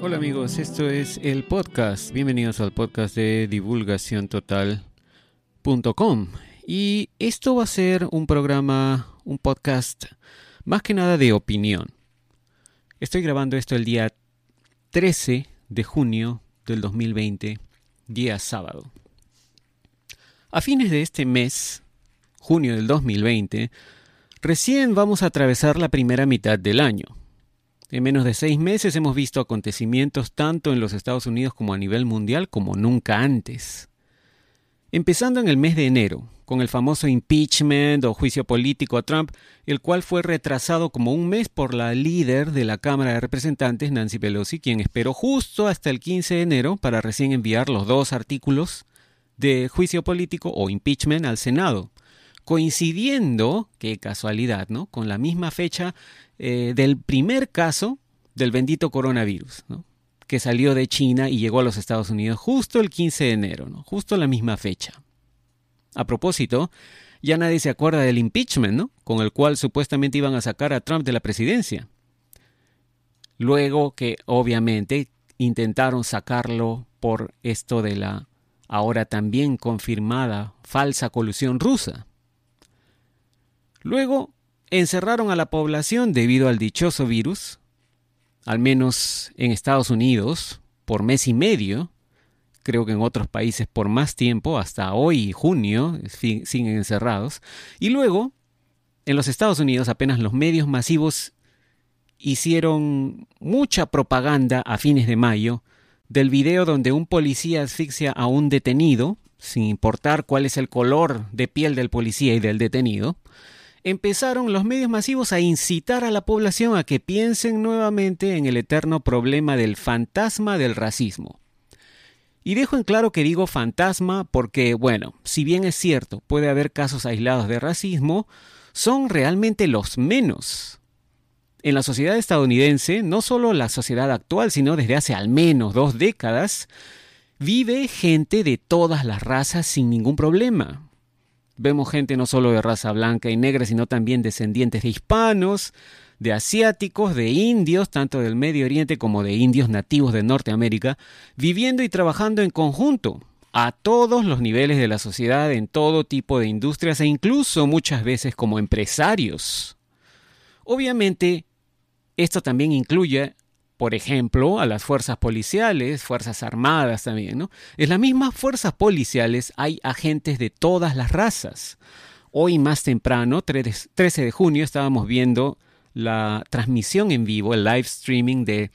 Hola amigos, esto es el podcast. Bienvenidos al podcast de divulgaciontotal.com. Y esto va a ser un programa, un podcast más que nada de opinión. Estoy grabando esto el día 13 de junio del 2020, día sábado. A fines de este mes, junio del 2020, recién vamos a atravesar la primera mitad del año. En menos de seis meses hemos visto acontecimientos tanto en los Estados Unidos como a nivel mundial como nunca antes. Empezando en el mes de enero, con el famoso impeachment o juicio político a Trump, el cual fue retrasado como un mes por la líder de la Cámara de Representantes, Nancy Pelosi, quien esperó justo hasta el 15 de enero para recién enviar los dos artículos de juicio político o impeachment al Senado, coincidiendo, qué casualidad, ¿no? Con la misma fecha eh, del primer caso del bendito coronavirus, ¿no? que salió de China y llegó a los Estados Unidos justo el 15 de enero, ¿no? justo la misma fecha. A propósito, ya nadie se acuerda del impeachment, ¿no? Con el cual supuestamente iban a sacar a Trump de la presidencia. Luego que obviamente intentaron sacarlo por esto de la ahora también confirmada falsa colusión rusa. Luego encerraron a la población debido al dichoso virus, al menos en Estados Unidos, por mes y medio, creo que en otros países por más tiempo, hasta hoy, junio, siguen encerrados, y luego, en los Estados Unidos apenas los medios masivos hicieron mucha propaganda a fines de mayo del video donde un policía asfixia a un detenido, sin importar cuál es el color de piel del policía y del detenido, empezaron los medios masivos a incitar a la población a que piensen nuevamente en el eterno problema del fantasma del racismo. Y dejo en claro que digo fantasma porque, bueno, si bien es cierto, puede haber casos aislados de racismo, son realmente los menos. En la sociedad estadounidense, no solo la sociedad actual, sino desde hace al menos dos décadas, vive gente de todas las razas sin ningún problema. Vemos gente no solo de raza blanca y negra, sino también descendientes de hispanos, de asiáticos, de indios, tanto del Medio Oriente como de indios nativos de Norteamérica, viviendo y trabajando en conjunto, a todos los niveles de la sociedad, en todo tipo de industrias e incluso muchas veces como empresarios. Obviamente, esto también incluye por ejemplo, a las fuerzas policiales, fuerzas armadas también, ¿no? En las mismas fuerzas policiales hay agentes de todas las razas. Hoy más temprano, 13 de junio, estábamos viendo la transmisión en vivo, el live streaming de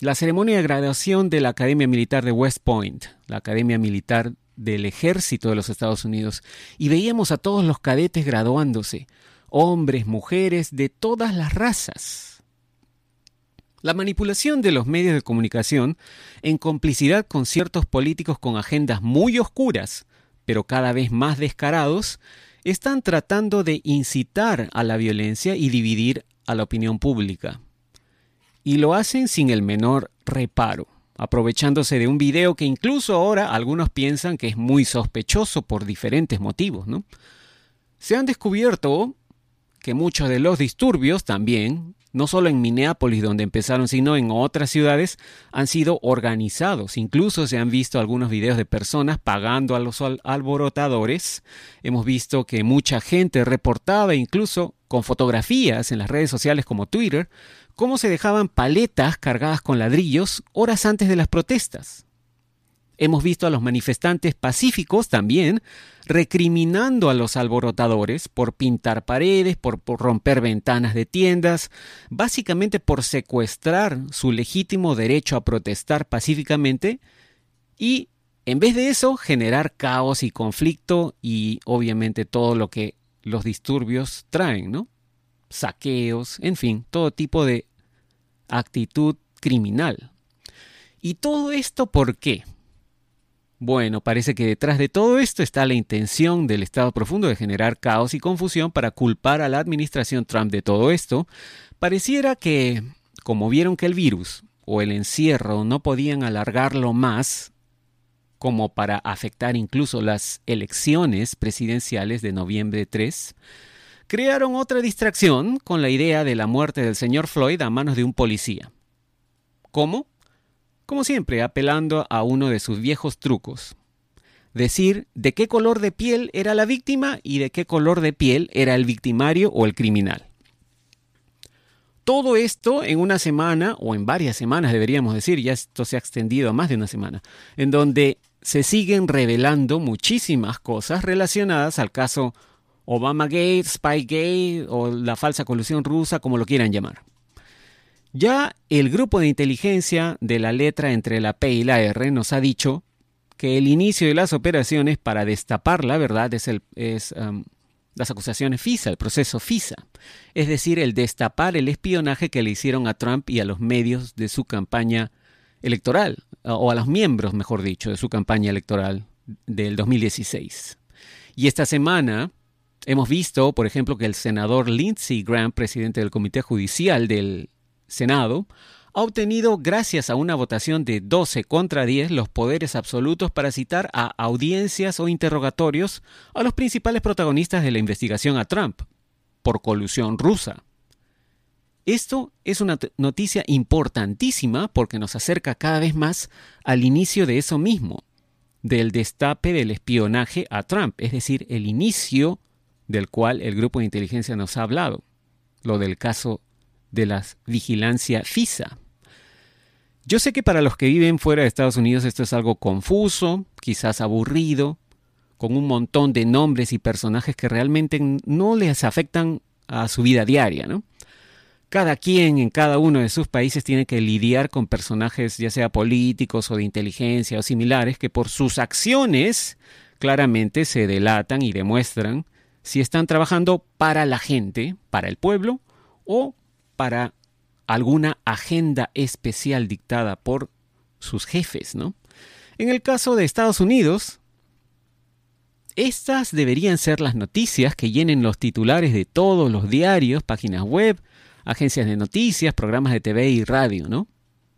la ceremonia de graduación de la Academia Militar de West Point, la Academia Militar del Ejército de los Estados Unidos, y veíamos a todos los cadetes graduándose, hombres, mujeres, de todas las razas. La manipulación de los medios de comunicación, en complicidad con ciertos políticos con agendas muy oscuras, pero cada vez más descarados, están tratando de incitar a la violencia y dividir a la opinión pública. Y lo hacen sin el menor reparo, aprovechándose de un video que incluso ahora algunos piensan que es muy sospechoso por diferentes motivos. ¿no? Se han descubierto que muchos de los disturbios también no solo en Minneapolis donde empezaron, sino en otras ciudades, han sido organizados. Incluso se han visto algunos videos de personas pagando a los alborotadores. Hemos visto que mucha gente reportaba, incluso con fotografías en las redes sociales como Twitter, cómo se dejaban paletas cargadas con ladrillos horas antes de las protestas. Hemos visto a los manifestantes pacíficos también recriminando a los alborotadores por pintar paredes, por, romper ventanas de tiendas, básicamente por secuestrar su legítimo derecho a protestar pacíficamente y, en vez de eso, generar caos y conflicto y obviamente todo lo que los disturbios traen, ¿no? Saqueos, en fin, todo tipo de actitud criminal. ¿Y todo esto por qué? Bueno, parece que detrás de todo esto está la intención del Estado profundo de generar caos y confusión para culpar a la administración Trump de todo esto. Pareciera que, como vieron que el virus o el encierro no podían alargarlo más, como para afectar incluso las elecciones presidenciales de noviembre 3, crearon otra distracción con la idea de la muerte del señor Floyd a manos de un policía. ¿Cómo? Como siempre, apelando a uno de sus viejos trucos. Decir de qué color de piel era la víctima y de qué color de piel era el victimario o el criminal. Todo esto en una semana, o en varias semanas deberíamos decir, ya esto se ha extendido a más de una semana, en donde se siguen revelando muchísimas cosas relacionadas al caso Obama Gate, Spygate o la falsa colusión rusa, como lo quieran llamar. Ya el grupo de inteligencia de la letra entre la P y la R nos ha dicho que el inicio de las operaciones para destapar la verdad es, el, las acusaciones FISA, el proceso FISA, es decir, el destapar el espionaje que le hicieron a Trump y a los medios de su campaña electoral, o a los miembros, mejor dicho, de su campaña electoral del 2016. Y esta semana hemos visto, por ejemplo, que el senador Lindsey Graham, presidente del Comité Judicial del Senado, ha obtenido, gracias a una votación de 12 contra 10, los poderes absolutos para citar a audiencias o interrogatorios a los principales protagonistas de la investigación a Trump por colusión rusa. Esto es una noticia importantísima porque nos acerca cada vez más al inicio de eso mismo, del destape del espionaje a Trump, es decir, el inicio del cual el grupo de inteligencia nos ha hablado, lo del caso de la vigilancia FISA. Yo sé que para los que viven fuera de Estados Unidos esto es algo confuso, quizás aburrido, con un montón de nombres y personajes que realmente no les afectan a su vida diaria, ¿no? Cada quien en cada uno de sus países tiene que lidiar con personajes ya sea políticos o de inteligencia o similares que por sus acciones claramente se delatan y demuestran si están trabajando para la gente, para el pueblo o para alguna agenda especial dictada por sus jefes, ¿no? En el caso de Estados Unidos, estas deberían ser las noticias que llenen los titulares de todos los diarios, páginas web, agencias de noticias, programas de TV y radio, ¿no?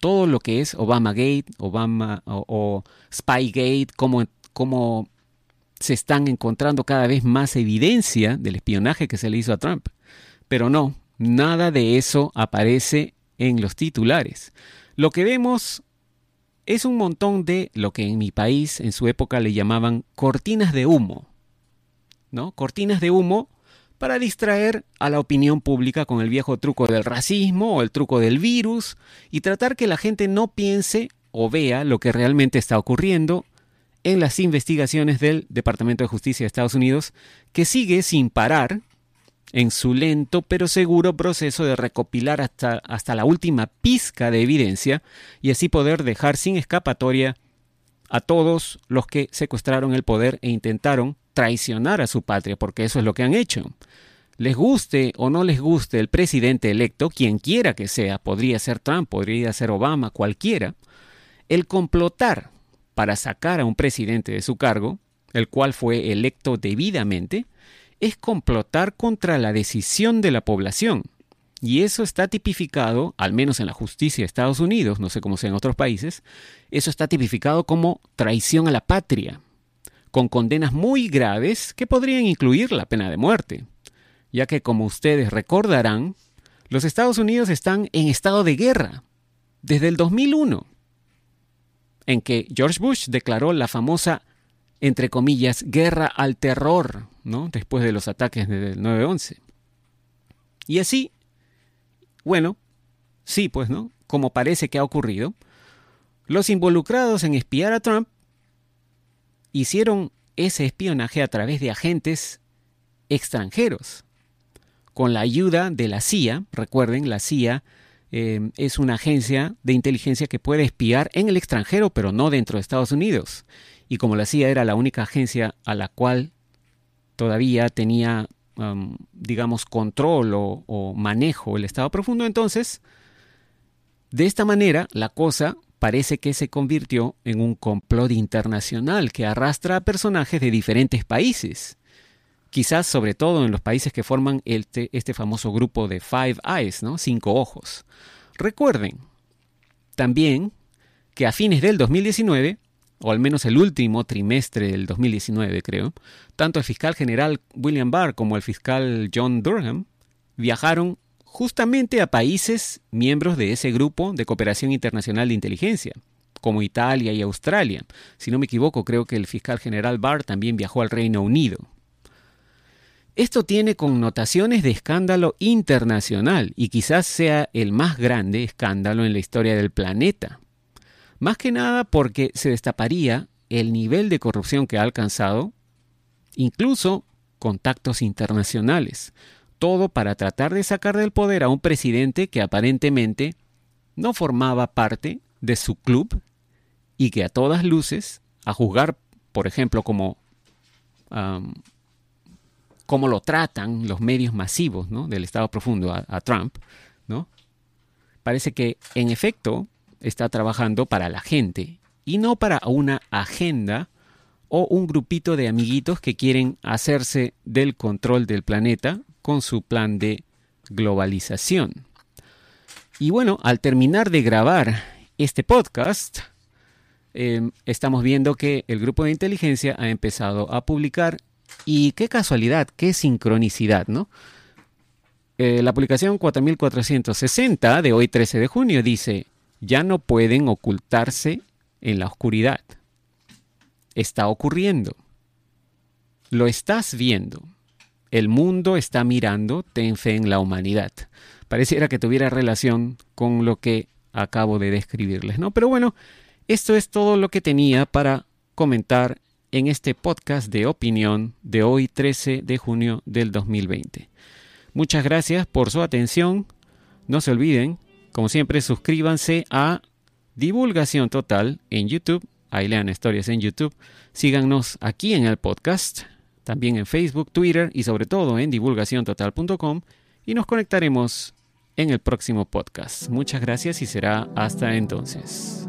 Todo lo que es Obama Gate, Obama o, Spygate, cómo, cómo se están encontrando cada vez más evidencia del espionaje que se le hizo a Trump. Pero no, Nada de eso aparece en los titulares. Lo que vemos es un montón de lo que en mi país en su época le llamaban cortinas de humo. ¿No? Cortinas de humo para distraer a la opinión pública con el viejo truco del racismo o el truco del virus y tratar que la gente no piense o vea lo que realmente está ocurriendo en las investigaciones del Departamento de Justicia de Estados Unidos, que sigue sin parar en su lento pero seguro proceso de recopilar hasta, hasta la última pizca de evidencia y así poder dejar sin escapatoria a todos los que secuestraron el poder e intentaron traicionar a su patria, porque eso es lo que han hecho. Les guste o no les guste el presidente electo, quien quiera que sea, podría ser Trump, podría ser Obama, cualquiera, el complotar para sacar a un presidente de su cargo, el cual fue electo debidamente, es complotar contra la decisión de la población. Y eso está tipificado, al menos en la justicia de Estados Unidos, no sé cómo sea en otros países, eso está tipificado como traición a la patria, con condenas muy graves que podrían incluir la pena de muerte, ya que como ustedes recordarán, los Estados Unidos están en estado de guerra desde el 2001, en que George Bush declaró la famosa, entre comillas, guerra al terror ¿no? Después de los ataques del 9-11. Y así, bueno, sí, pues, ¿no? Como parece que ha ocurrido, los involucrados en espiar a Trump hicieron ese espionaje a través de agentes extranjeros, con la ayuda de la CIA. Recuerden, la CIA eh, es una agencia de inteligencia que puede espiar en el extranjero, pero no dentro de Estados Unidos. Y como la CIA era la única agencia a la cual todavía tenía, digamos, control o, o manejo el Estado profundo, entonces, de esta manera, la cosa parece que se convirtió en un complot internacional que arrastra a personajes de diferentes países. Quizás sobre todo en los países que forman este, este famoso grupo de Five Eyes, ¿no? Cinco ojos. Recuerden también que a fines del 2019 o al menos el último trimestre del 2019 creo, tanto el fiscal general William Barr como el fiscal John Durham viajaron justamente a países miembros de ese grupo de cooperación internacional de inteligencia, como Italia y Australia. Si no me equivoco, creo que el fiscal general Barr también viajó al Reino Unido. Esto tiene connotaciones de escándalo internacional y quizás sea el más grande escándalo en la historia del planeta. Más que nada porque se destaparía el nivel de corrupción que ha alcanzado, incluso contactos internacionales, todo para tratar de sacar del poder a un presidente que aparentemente no formaba parte de su club y que a todas luces, a juzgar, por ejemplo, como cómo lo tratan los medios masivos del Estado profundo a, Trump, ¿no? Parece que en efecto está trabajando para la gente y no para una agenda o un grupito de amiguitos que quieren hacerse del control del planeta con su plan de globalización. Y bueno, al terminar de grabar este podcast, em, estamos viendo que el grupo de inteligencia ha empezado a publicar y qué casualidad, qué sincronicidad, ¿no? Eh, la publicación 4460 de hoy 13 de junio dice, ya no pueden ocultarse en la oscuridad. Está ocurriendo. Lo estás viendo. El mundo está mirando, ten fe en la humanidad. Pareciera que tuviera relación con lo que acabo de describirles, ¿no? Pero bueno, esto es todo lo que tenía para comentar en este podcast de opinión de hoy 13 de junio del 2020. Muchas gracias por su atención. No se olviden, como siempre, suscríbanse a Divulgación Total en YouTube. Ahí lean historias en YouTube. Síganos aquí en el podcast, también en Facebook, Twitter y sobre todo en divulgaciontotal.com y nos conectaremos en el próximo podcast. Muchas gracias y será hasta entonces.